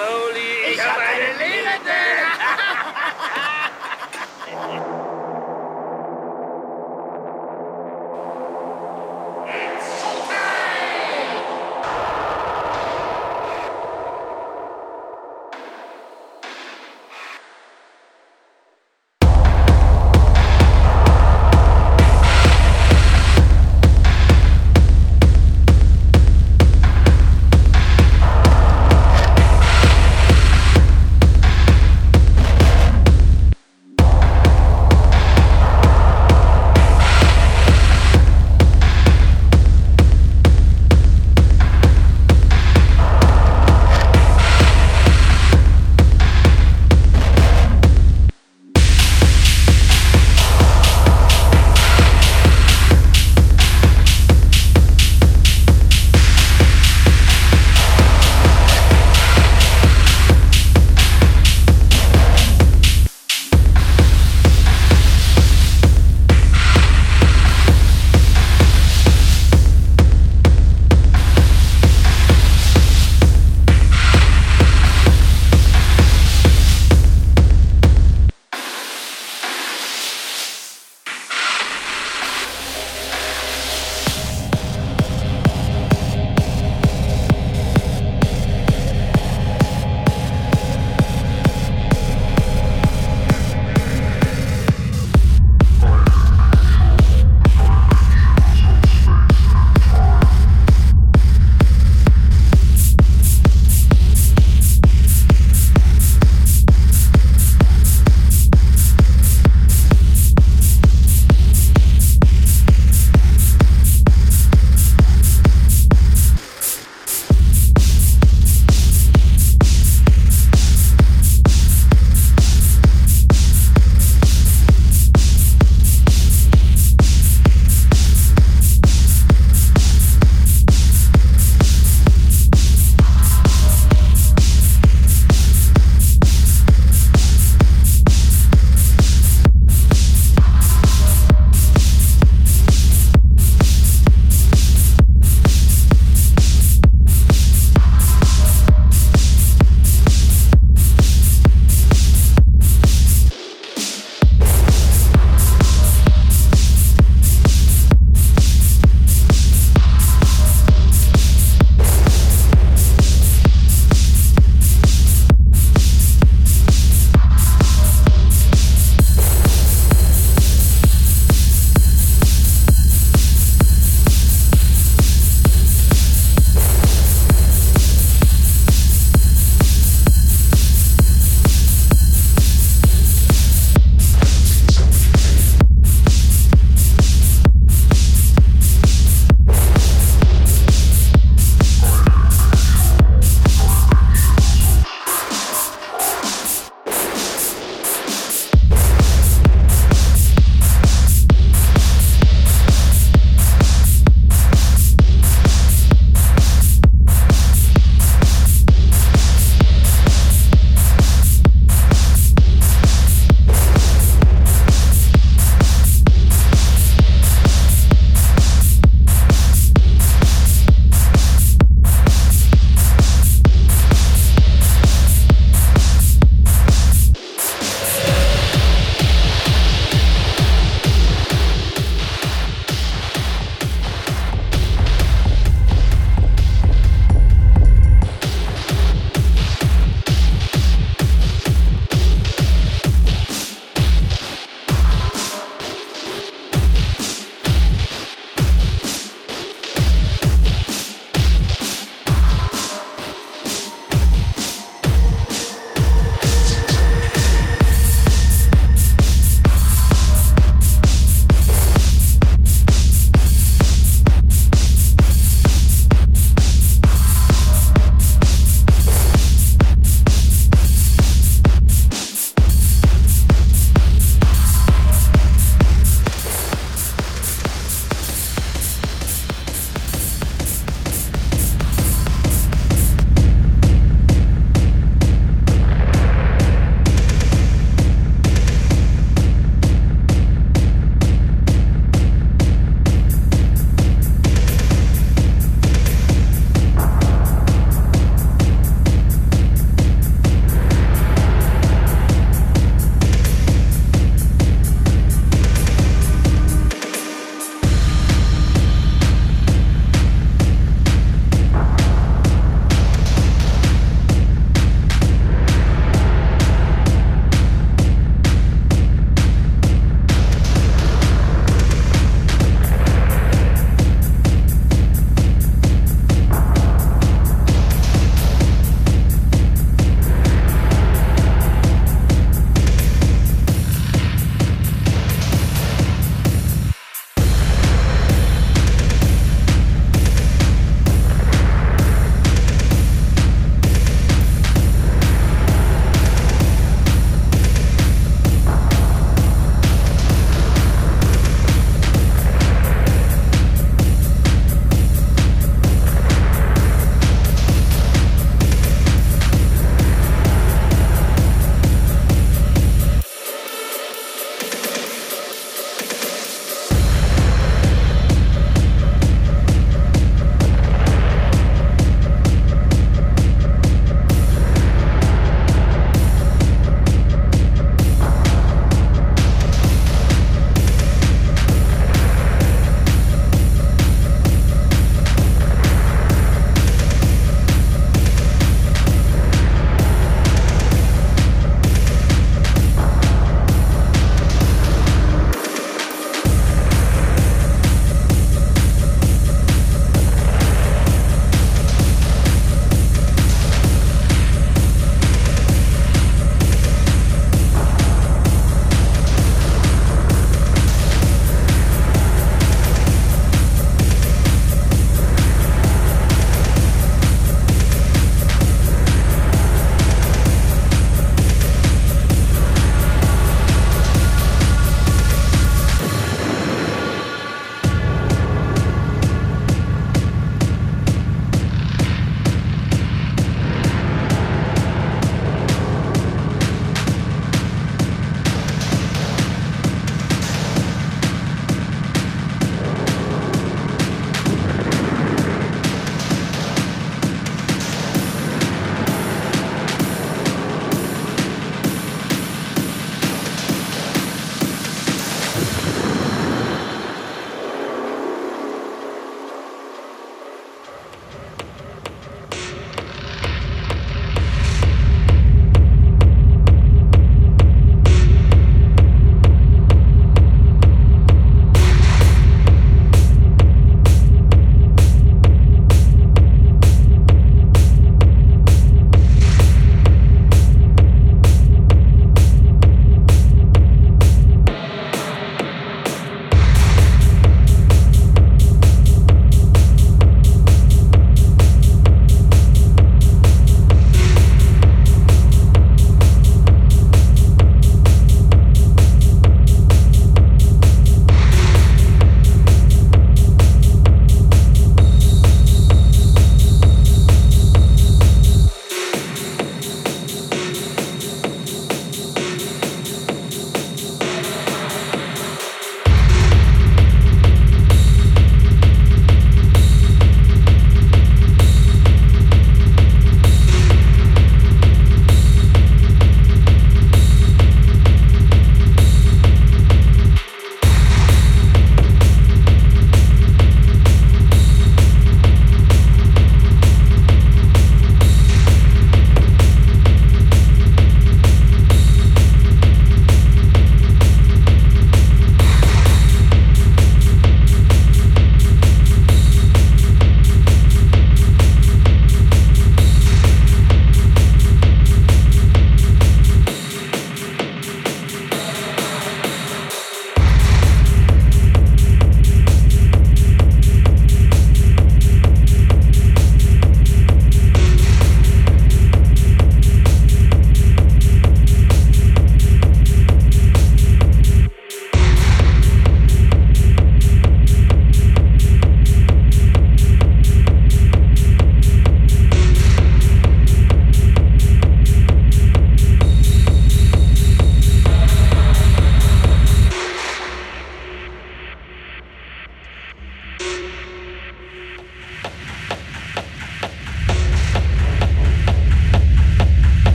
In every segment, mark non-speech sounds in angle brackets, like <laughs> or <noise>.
slowly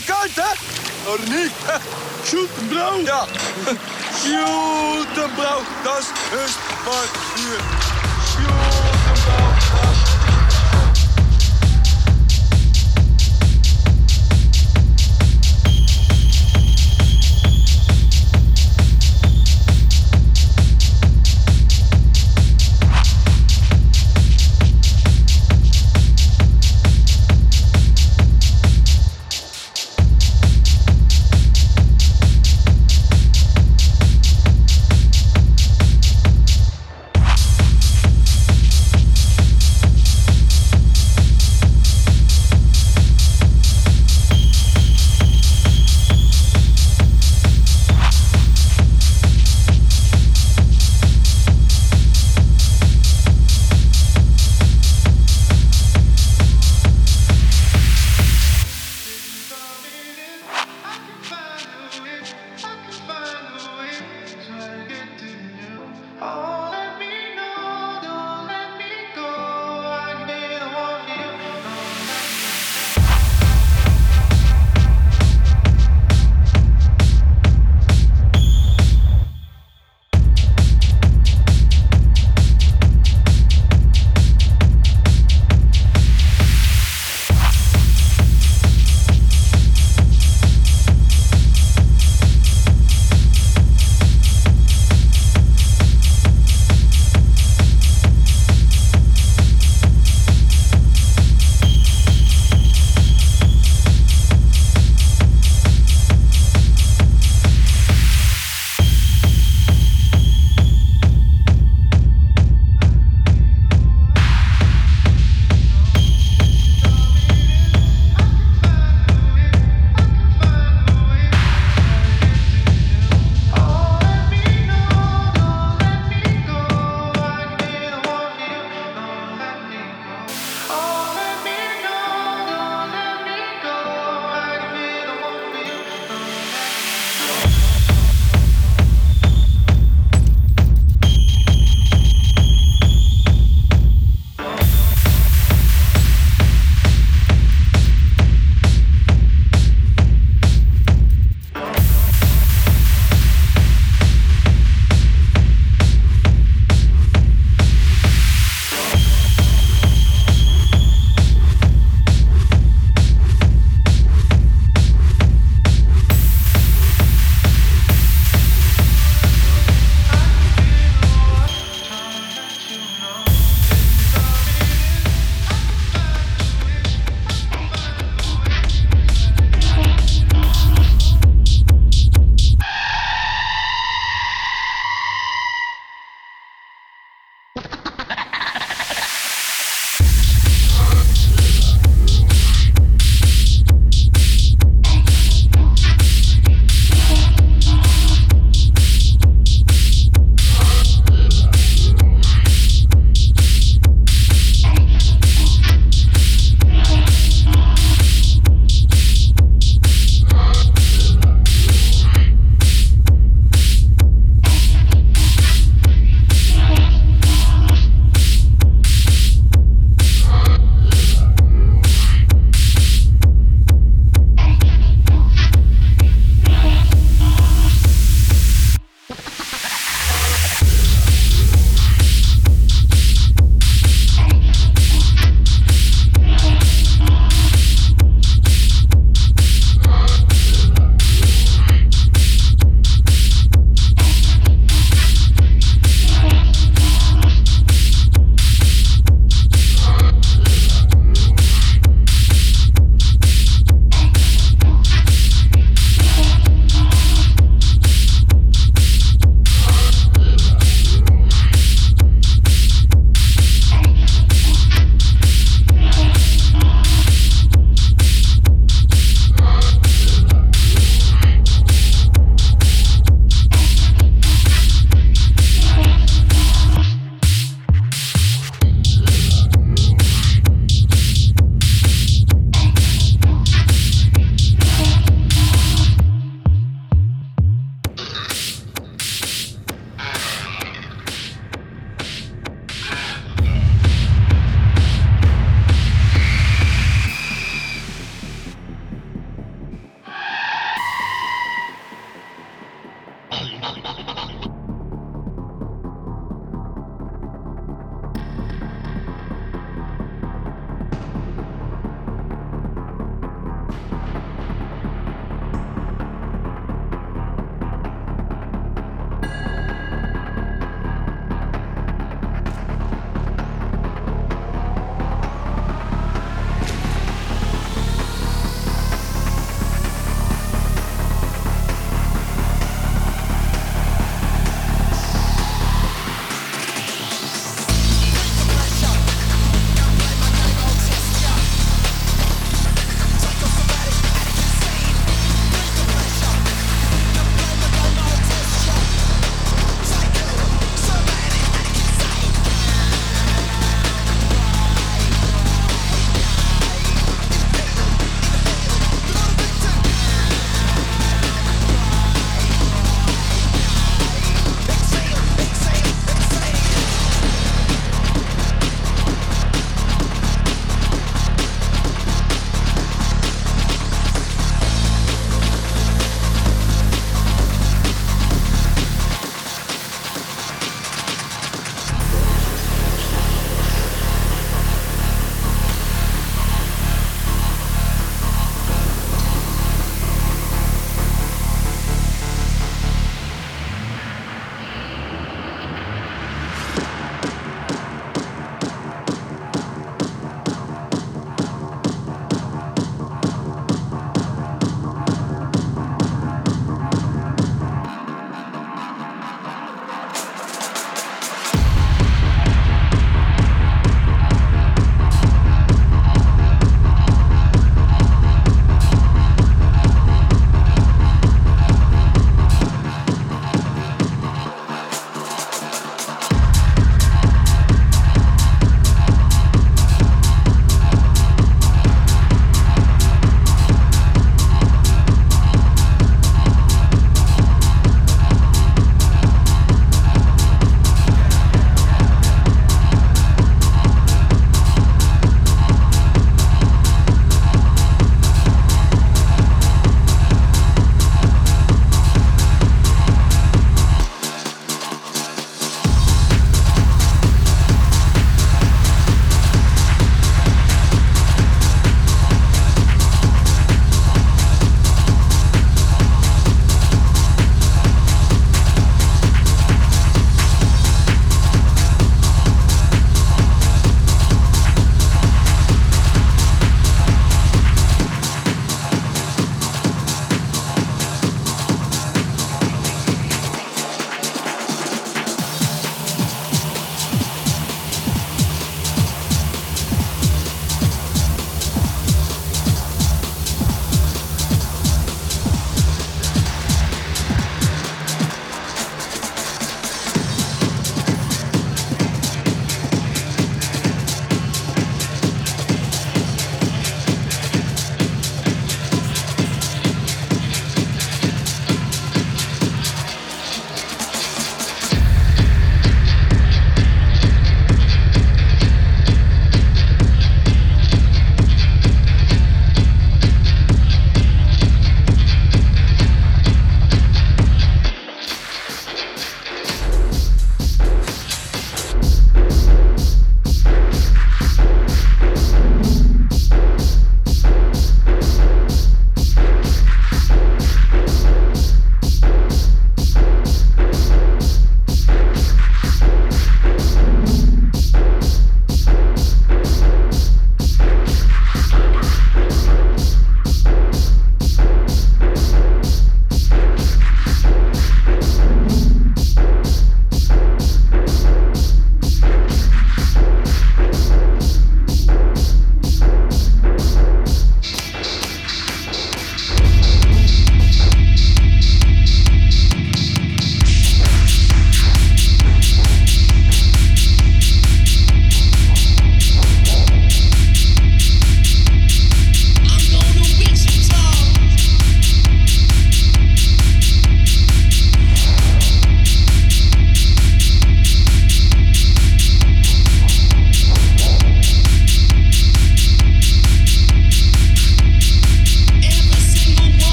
andere kant, hè? Oh, niet. <laughs> Shoot hem, bro. Ja. <laughs> Shoot hem, bro. Dat is dus maar hier.